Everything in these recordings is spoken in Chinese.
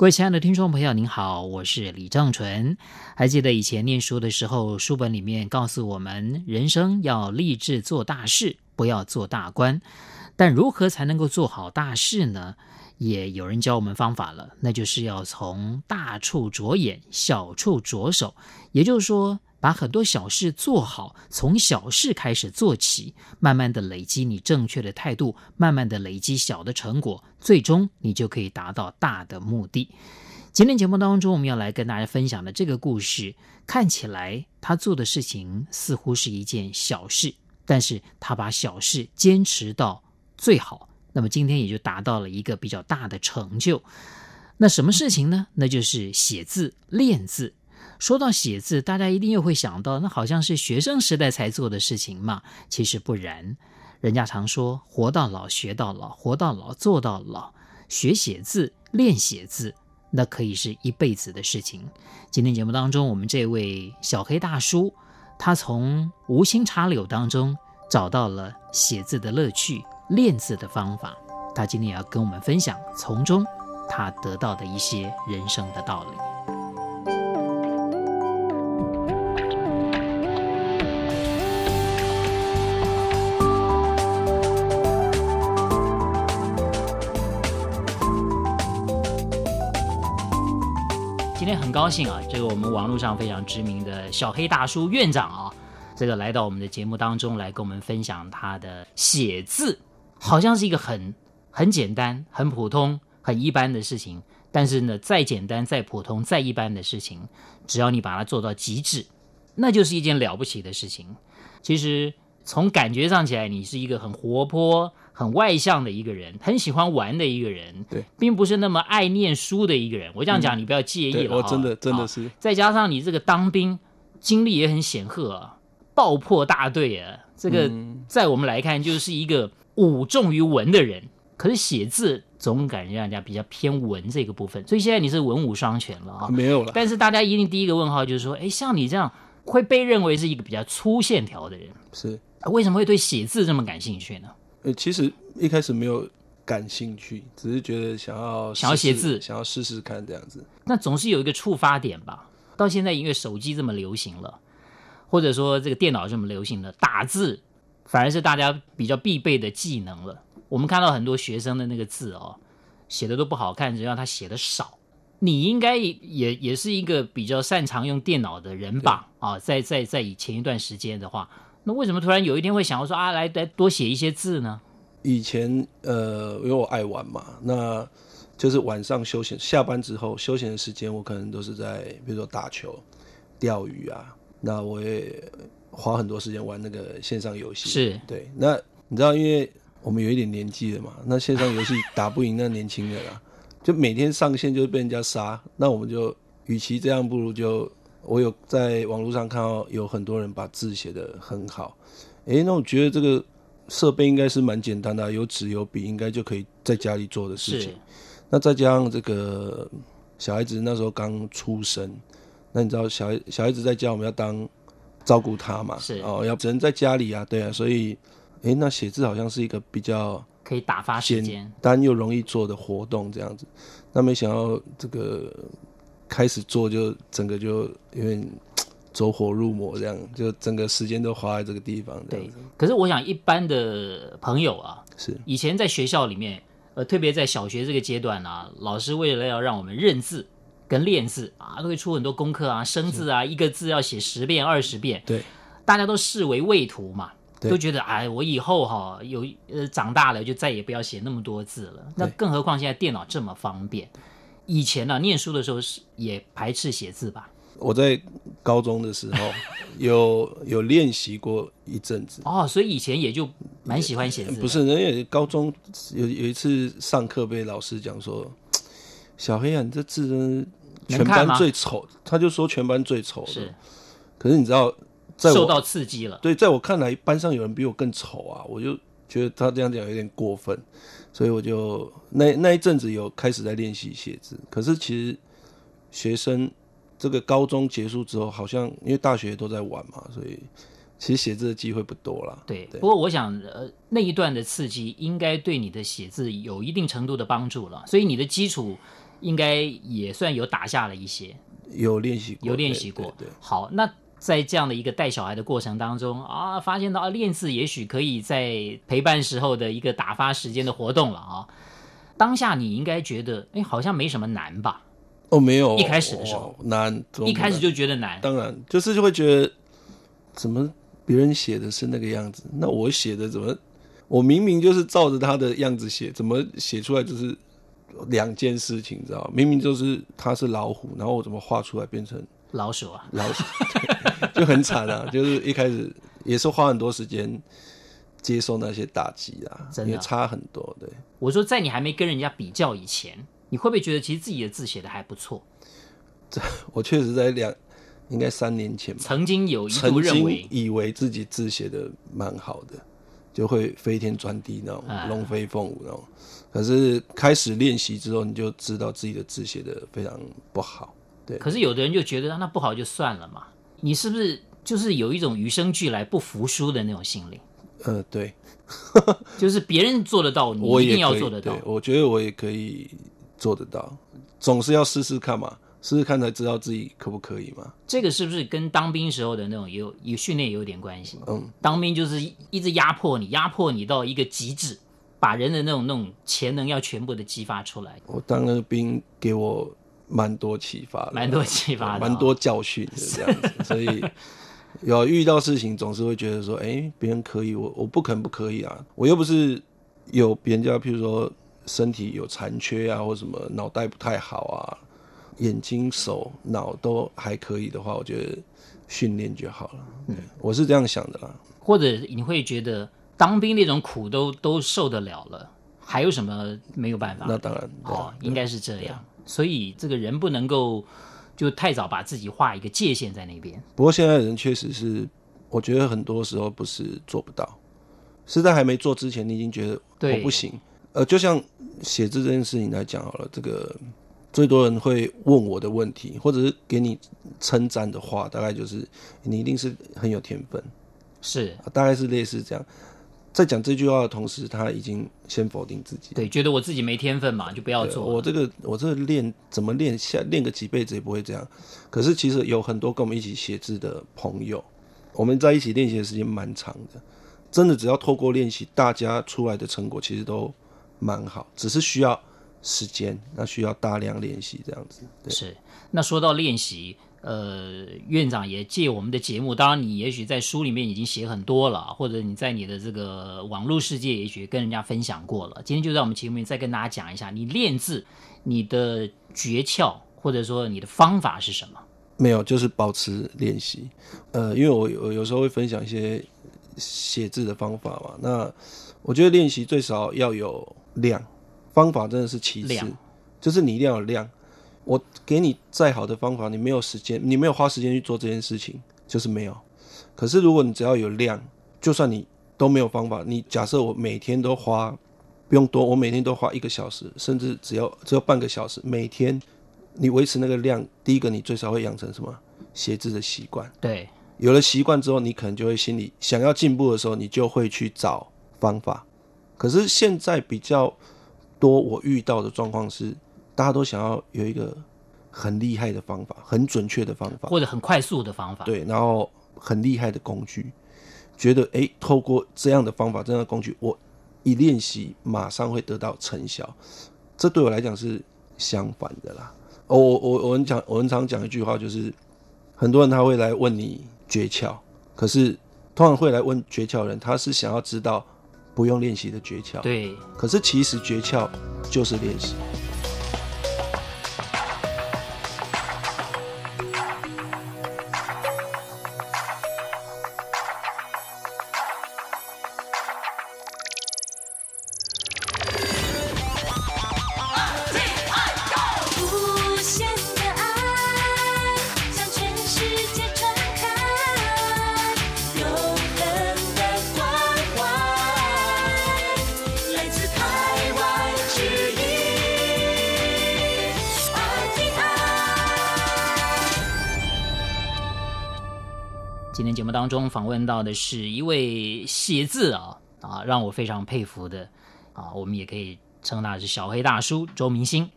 各位亲爱的听众朋友，您好，我是李正淳。还记得以前念书的时候，书本里面告诉我们，人生要立志做大事，不要做大官。但如何才能够做好大事呢？也有人教我们方法了，那就是要从大处着眼，小处着手。也就是说，把很多小事做好，从小事开始做起，慢慢的累积你正确的态度，慢慢的累积小的成果，最终你就可以达到大的目的。今天节目当中，我们要来跟大家分享的这个故事，看起来他做的事情似乎是一件小事，但是他把小事坚持到最好，那么今天也就达到了一个比较大的成就。那什么事情呢？那就是写字、练字。说到写字，大家一定又会想到，那好像是学生时代才做的事情嘛。其实不然，人家常说“活到老，学到老；活到老，做到老”。学写字、练写字，那可以是一辈子的事情。今天节目当中，我们这位小黑大叔，他从无心插柳当中找到了写字的乐趣、练字的方法。他今天也要跟我们分享从中他得到的一些人生的道理。很高兴啊，这个我们网络上非常知名的小黑大叔院长啊，这个来到我们的节目当中来跟我们分享他的写字，好像是一个很很简单、很普通、很一般的事情。但是呢，再简单、再普通、再一般的事情，只要你把它做到极致，那就是一件了不起的事情。其实从感觉上起来，你是一个很活泼。很外向的一个人，很喜欢玩的一个人，对，并不是那么爱念书的一个人。我这样讲，你不要介意了。我真的真的是。再加上你这个当兵经历也很显赫啊，爆破大队啊，这个在我们来看就是一个武重于文的人。可是写字总感觉让人家比较偏文这个部分，所以现在你是文武双全了啊。没有了。但是大家一定第一个问号就是说，哎，像你这样会被认为是一个比较粗线条的人，是为什么会对写字这么感兴趣呢？呃，其实一开始没有感兴趣，只是觉得想要想要写字，想要试试看这样子。那总是有一个触发点吧？到现在因为手机这么流行了，或者说这个电脑这么流行了，打字反而是大家比较必备的技能了。我们看到很多学生的那个字哦，写的都不好看，只要他写的少。你应该也也是一个比较擅长用电脑的人吧？啊，在在在以前一段时间的话。那为什么突然有一天会想要说啊，来来多写一些字呢？以前呃，因为我爱玩嘛，那就是晚上休闲下班之后休闲的时间，我可能都是在比如说打球、钓鱼啊。那我也花很多时间玩那个线上游戏。是对。那你知道，因为我们有一点年纪了嘛，那线上游戏打不赢那年轻人啊，就每天上线就被人家杀。那我们就与其这样，不如就。我有在网络上看到有很多人把字写得很好，诶，那我觉得这个设备应该是蛮简单的，有纸有笔，应该就可以在家里做的事情。那再加上这个小孩子那时候刚出生，那你知道小孩小孩子在家我们要当照顾他嘛？是哦，要只能在家里啊，对啊，所以诶，那写字好像是一个比较可以打发时间、简单又容易做的活动这样子。那没想到这个。开始做就整个就有点走火入魔，这样就整个时间都花在这个地方。对，可是我想一般的朋友啊，是以前在学校里面，呃，特别在小学这个阶段啊，老师为了要让我们认字跟练字啊，都会出很多功课啊，生字啊，一个字要写十遍二十遍。对，大家都视为畏途嘛，都觉得哎，我以后哈有呃长大了就再也不要写那么多字了。那更何况现在电脑这么方便。以前呢、啊，念书的时候是也排斥写字吧？我在高中的时候 有有练习过一阵子哦，所以以前也就蛮喜欢写字。不是，人家高中有有一次上课被老师讲说：“小黑啊，你这字真全班最丑。”他就说全班最丑的。是，可是你知道，在我受到刺激了。对，在我看来，班上有人比我更丑啊，我就觉得他这样讲有点过分，所以我就那那一阵子有开始在练习写字。可是其实学生这个高中结束之后，好像因为大学都在玩嘛，所以其实写字的机会不多了。对，对，不过我想，呃，那一段的刺激应该对你的写字有一定程度的帮助了，所以你的基础应该也算有打下了一些。有练习过，有练习过。对，对，对，好，那在这样的一个带小孩的过程当中啊，发现到啊，练字也许可以在陪伴时候的一个打发时间的活动了啊。当下你应该觉得，哎，好像没什么难吧？哦，没有，一开始的时候难，难，一开始就觉得难。当然，就是就会觉得，怎么别人写的是那个样子，那我写的怎么，我明明就是照着他的样子写，怎么写出来就是。两件事情，你知道吗？明明就是他是老虎，然后我怎么画出来变成老鼠啊？老鼠就很惨啊！就是一开始也是花很多时间接受那些打击啊，真的也差很多。对，我说在你还没跟人家比较以前，你会不会觉得其实自己的字写的还不错？这 我确实在两应该三年前曾经有一度认为以为自己字写的蛮好的，就会飞天转地那种龙飞凤舞那种。可是开始练习之后，你就知道自己的字写的非常不好。对，可是有的人就觉得那不好就算了嘛。你是不是就是有一种与生俱来不服输的那种心理？呃，对，就是别人做得到，你一定要做得到。我觉得我也可以做得到，总是要试试看嘛，试试看才知道自己可不可以嘛。这个是不是跟当兵时候的那种有有训练有点关系？嗯，当兵就是一直压迫你，压迫你到一个极致。把人的那种那种潜能要全部的激发出来。我当那个兵给我蛮多启发的，蛮多启发的，蛮多教训的这样子。所以有遇到事情总是会觉得说，哎、欸，别人可以，我我不肯不可以啊！我又不是有别人家，譬如说身体有残缺啊，或什么脑袋不太好啊，眼睛、手、脑都还可以的话，我觉得训练就好了。嗯，我是这样想的啦。或者你会觉得。当兵那种苦都都受得了了，还有什么没有办法？那当然，哦，应该是这样。所以这个人不能够就太早把自己画一个界限在那边。不过现在的人确实是，我觉得很多时候不是做不到，是在还没做之前，你已经觉得我不行。呃，就像写字这件事情来讲好了，这个最多人会问我的问题，或者是给你称赞的话，大概就是你一定是很有天分，是，大概是类似这样。在讲这句话的同时，他已经先否定自己。对，觉得我自己没天分嘛，就不要做。我这个，我这个练怎么练下练个几辈子也不会这样。可是其实有很多跟我们一起写字的朋友，我们在一起练习的时间蛮长的。真的，只要透过练习，大家出来的成果其实都蛮好，只是需要时间，那需要大量练习这样子。对。是。那说到练习。呃，院长也借我们的节目，当然你也许在书里面已经写很多了，或者你在你的这个网络世界也许跟人家分享过了。今天就在我们节目里面再跟大家讲一下，你练字你的诀窍或者说你的方法是什么？没有，就是保持练习。呃，因为我有有时候会分享一些写字的方法嘛，那我觉得练习最少要有量，方法真的是其次，就是你一定要有量。我给你再好的方法，你没有时间，你没有花时间去做这件事情，就是没有。可是如果你只要有量，就算你都没有方法，你假设我每天都花不用多，我每天都花一个小时，甚至只要只要半个小时，每天你维持那个量，第一个你最少会养成什么写字的习惯。对，有了习惯之后，你可能就会心里想要进步的时候，你就会去找方法。可是现在比较多我遇到的状况是。大家都想要有一个很厉害的方法，很准确的方法，或者很快速的方法。对，然后很厉害的工具，觉得诶，透过这样的方法、这样的工具，我一练习马上会得到成效。这对我来讲是相反的啦。哦，我我我们讲，我们常讲一句话，就是很多人他会来问你诀窍，可是通常会来问诀窍的人，他是想要知道不用练习的诀窍。对，可是其实诀窍就是练习。今天节目当中访问到的是一位写字啊啊，让我非常佩服的啊，我们也可以称他是小黑大叔周明星。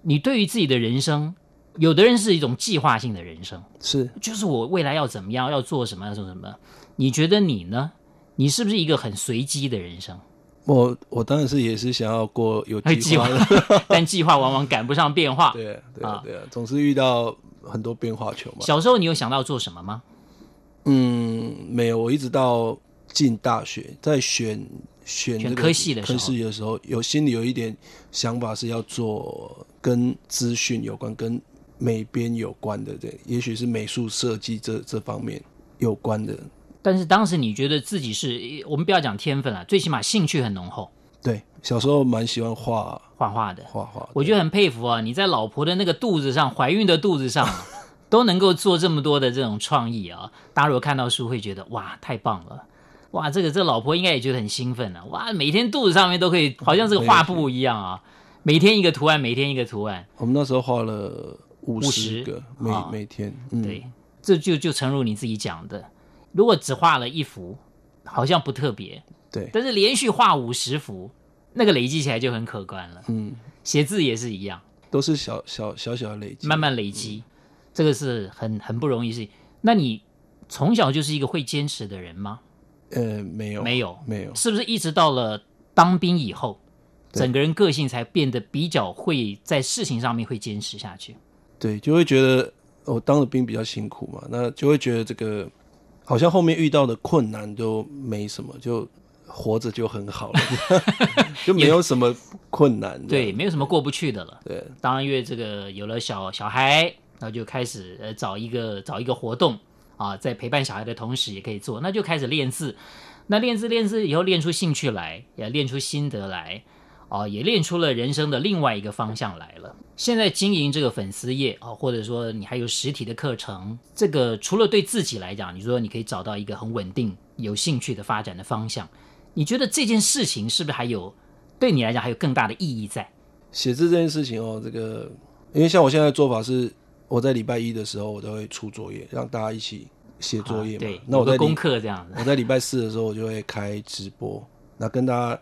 你对于自己的人生，有的人是一种计划性的人生，是就是我未来要怎么样，要做什么，要做什么。你觉得你呢？你是不是一个很随机的人生？我我当然是也是想要过有计划的，但计划往往赶不上变化。对对啊，对啊，总是遇到很多变化球嘛。小时候你有想到做什么吗？嗯，没有。我一直到进大学，在选选这个科系的时候，科系的时候，有心里有一点想法是要做跟资讯有关、跟美编有关的，对，也许是美术设计这这方面有关的。但是当时你觉得自己是我们不要讲天分了，最起码兴趣很浓厚。对，小时候蛮喜欢画画画的，画画。我觉得很佩服啊！你在老婆的那个肚子上，怀孕的肚子上，都能够做这么多的这种创意啊！大家如果看到书，会觉得哇，太棒了！哇，这个这个老婆应该也觉得很兴奋啊！哇，每天肚子上面都可以，好像是个画布一样啊，每天一个图案，每天一个图案。我们那时候画了五十个，每每天，嗯，对，这就就诚如你自己讲的。如果只画了一幅，好像不特别，对。但是连续画五十幅，那个累积起来就很可观了。嗯，写字也是一样，都是小小小小的累积，慢慢累积，嗯、这个是很很不容易事情。那你从小就是一个会坚持的人吗？呃，没有，没有，没有。是不是一直到了当兵以后，整个人个性才变得比较会在事情上面会坚持下去？对，就会觉得我、哦、当了兵比较辛苦嘛，那就会觉得这个。好像后面遇到的困难都没什么，就活着就很好了，就没有什么困难。对，没有什么过不去的了。对，当然因为这个有了小小孩，那就开始呃找一个找一个活动啊，在陪伴小孩的同时也可以做，那就开始练字。那练字练字以后练出兴趣来，也练出心得来。哦，也练出了人生的另外一个方向来了。现在经营这个粉丝业啊，或者说你还有实体的课程，这个除了对自己来讲，你说你可以找到一个很稳定、有兴趣的发展的方向，你觉得这件事情是不是还有对你来讲还有更大的意义在？写字这件事情哦，这个因为像我现在做法是，我在礼拜一的时候我都会出作业，让大家一起写作业嘛。对，那我在功课这样子。我在礼拜四的时候我就会开直播，那跟大家。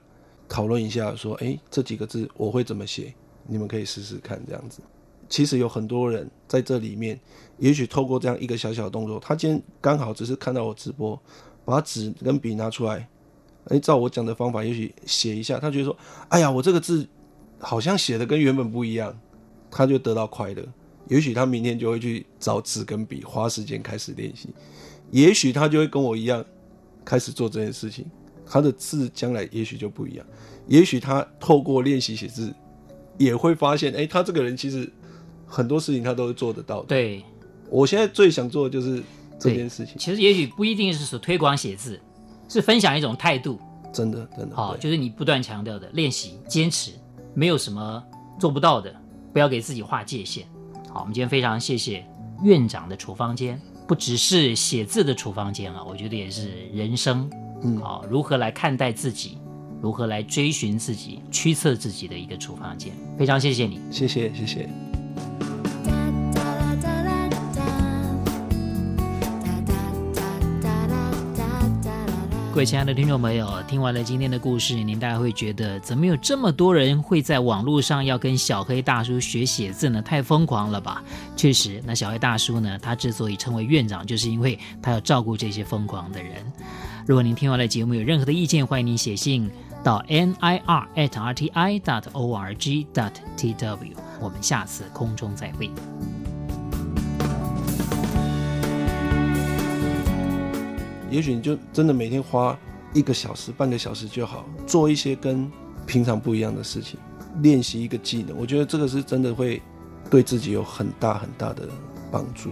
讨论一下，说，哎，这几个字我会怎么写？你们可以试试看，这样子。其实有很多人在这里面，也许透过这样一个小小的动作，他今天刚好只是看到我直播，把纸跟笔拿出来，哎，照我讲的方法，也许写一下，他觉得说，哎呀，我这个字好像写的跟原本不一样，他就得到快乐。也许他明天就会去找纸跟笔，花时间开始练习。也许他就会跟我一样，开始做这件事情。他的字将来也许就不一样，也许他透过练习写字，也会发现，哎，他这个人其实很多事情他都是做得到的。对，我现在最想做的就是这件事情。其实也许不一定是说推广写字，是分享一种态度。真的，真的。好，就是你不断强调的练习、坚持，没有什么做不到的，不要给自己划界限。好，我们今天非常谢谢院长的处方间，不只是写字的处方间啊，我觉得也是人生。嗯，好，如何来看待自己，如何来追寻自己、驱策自己的一个处方间。非常谢谢你，谢谢谢谢。各位亲爱的听众朋友，听完了今天的故事，您大概会觉得，怎么有这么多人会在网络上要跟小黑大叔学写字呢？太疯狂了吧！确实，那小黑大叔呢，他之所以称为院长，就是因为他要照顾这些疯狂的人。如果您听完了节目有任何的意见，欢迎您写信到 n i r at r t i dot o r g dot t w。我们下次空中再会。也许你就真的每天花一个小时、半个小时就好，做一些跟平常不一样的事情，练习一个技能。我觉得这个是真的会对自己有很大很大的帮助。